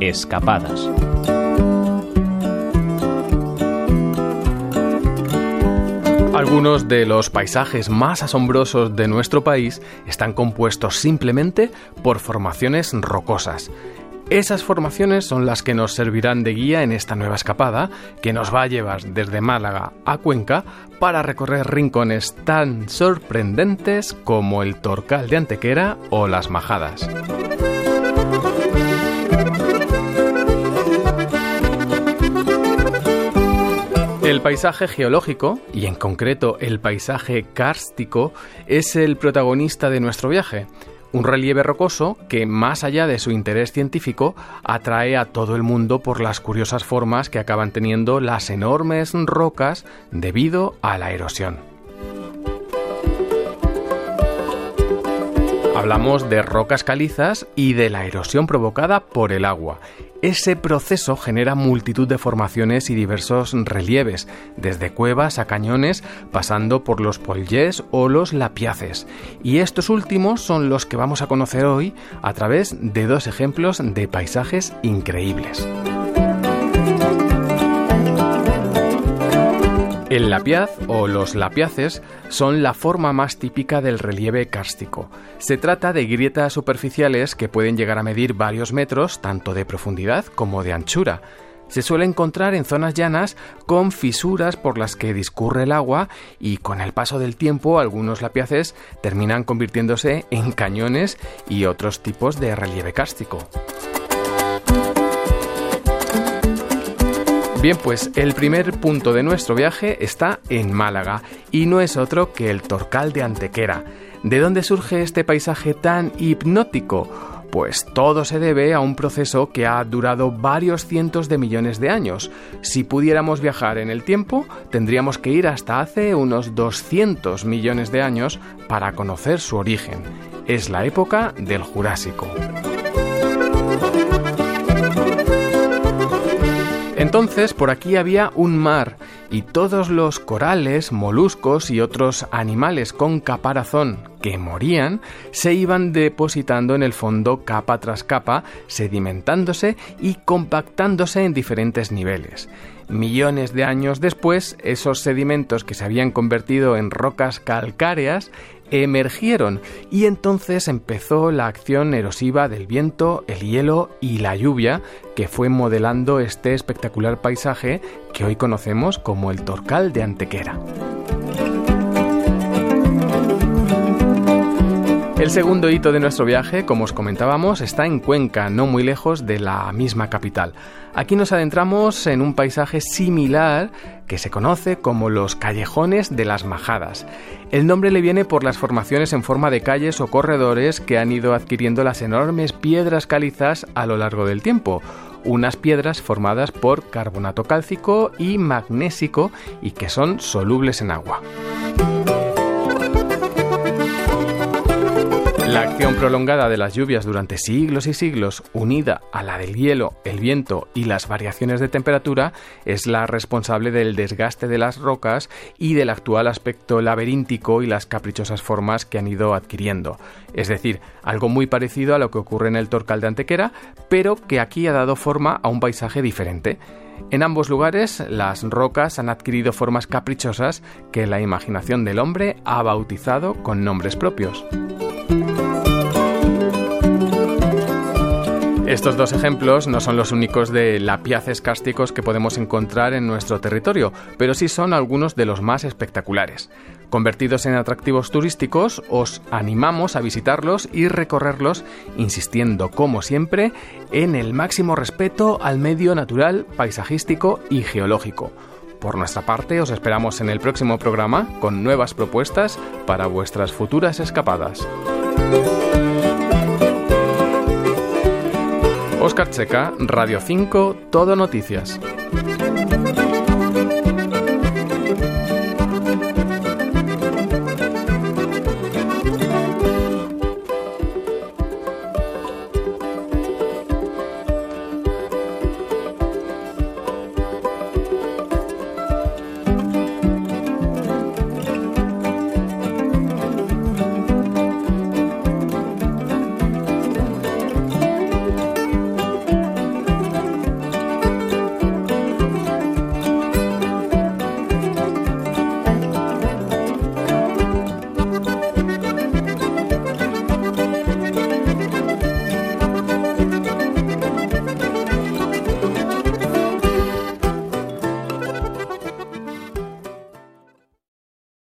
Escapadas. Algunos de los paisajes más asombrosos de nuestro país están compuestos simplemente por formaciones rocosas. Esas formaciones son las que nos servirán de guía en esta nueva escapada que nos va a llevar desde Málaga a Cuenca para recorrer rincones tan sorprendentes como el Torcal de Antequera o las Majadas. El paisaje geológico, y en concreto el paisaje kárstico, es el protagonista de nuestro viaje. Un relieve rocoso que, más allá de su interés científico, atrae a todo el mundo por las curiosas formas que acaban teniendo las enormes rocas debido a la erosión. Hablamos de rocas calizas y de la erosión provocada por el agua. Ese proceso genera multitud de formaciones y diversos relieves, desde cuevas a cañones, pasando por los pollés o los lapiaces. Y estos últimos son los que vamos a conocer hoy a través de dos ejemplos de paisajes increíbles. El lapiaz o los lapiaces son la forma más típica del relieve kárstico. Se trata de grietas superficiales que pueden llegar a medir varios metros tanto de profundidad como de anchura. Se suele encontrar en zonas llanas con fisuras por las que discurre el agua y con el paso del tiempo algunos lapiaces terminan convirtiéndose en cañones y otros tipos de relieve kárstico. Bien, pues el primer punto de nuestro viaje está en Málaga y no es otro que el Torcal de Antequera. ¿De dónde surge este paisaje tan hipnótico? Pues todo se debe a un proceso que ha durado varios cientos de millones de años. Si pudiéramos viajar en el tiempo, tendríamos que ir hasta hace unos 200 millones de años para conocer su origen. Es la época del Jurásico. Entonces por aquí había un mar y todos los corales, moluscos y otros animales con caparazón que morían se iban depositando en el fondo capa tras capa, sedimentándose y compactándose en diferentes niveles. Millones de años después, esos sedimentos que se habían convertido en rocas calcáreas emergieron y entonces empezó la acción erosiva del viento, el hielo y la lluvia que fue modelando este espectacular paisaje que hoy conocemos como el Torcal de Antequera. El segundo hito de nuestro viaje, como os comentábamos, está en Cuenca, no muy lejos de la misma capital. Aquí nos adentramos en un paisaje similar que se conoce como los callejones de las majadas. El nombre le viene por las formaciones en forma de calles o corredores que han ido adquiriendo las enormes piedras calizas a lo largo del tiempo unas piedras formadas por carbonato cálcico y magnésico y que son solubles en agua. La acción prolongada de las lluvias durante siglos y siglos, unida a la del hielo, el viento y las variaciones de temperatura, es la responsable del desgaste de las rocas y del actual aspecto laberíntico y las caprichosas formas que han ido adquiriendo. Es decir, algo muy parecido a lo que ocurre en el Torcal de Antequera, pero que aquí ha dado forma a un paisaje diferente. En ambos lugares, las rocas han adquirido formas caprichosas que la imaginación del hombre ha bautizado con nombres propios. Estos dos ejemplos no son los únicos de lapiaces cásticos que podemos encontrar en nuestro territorio, pero sí son algunos de los más espectaculares. Convertidos en atractivos turísticos, os animamos a visitarlos y recorrerlos, insistiendo, como siempre, en el máximo respeto al medio natural, paisajístico y geológico. Por nuestra parte, os esperamos en el próximo programa con nuevas propuestas para vuestras futuras escapadas. Oscar Checa, Radio 5, Todo Noticias.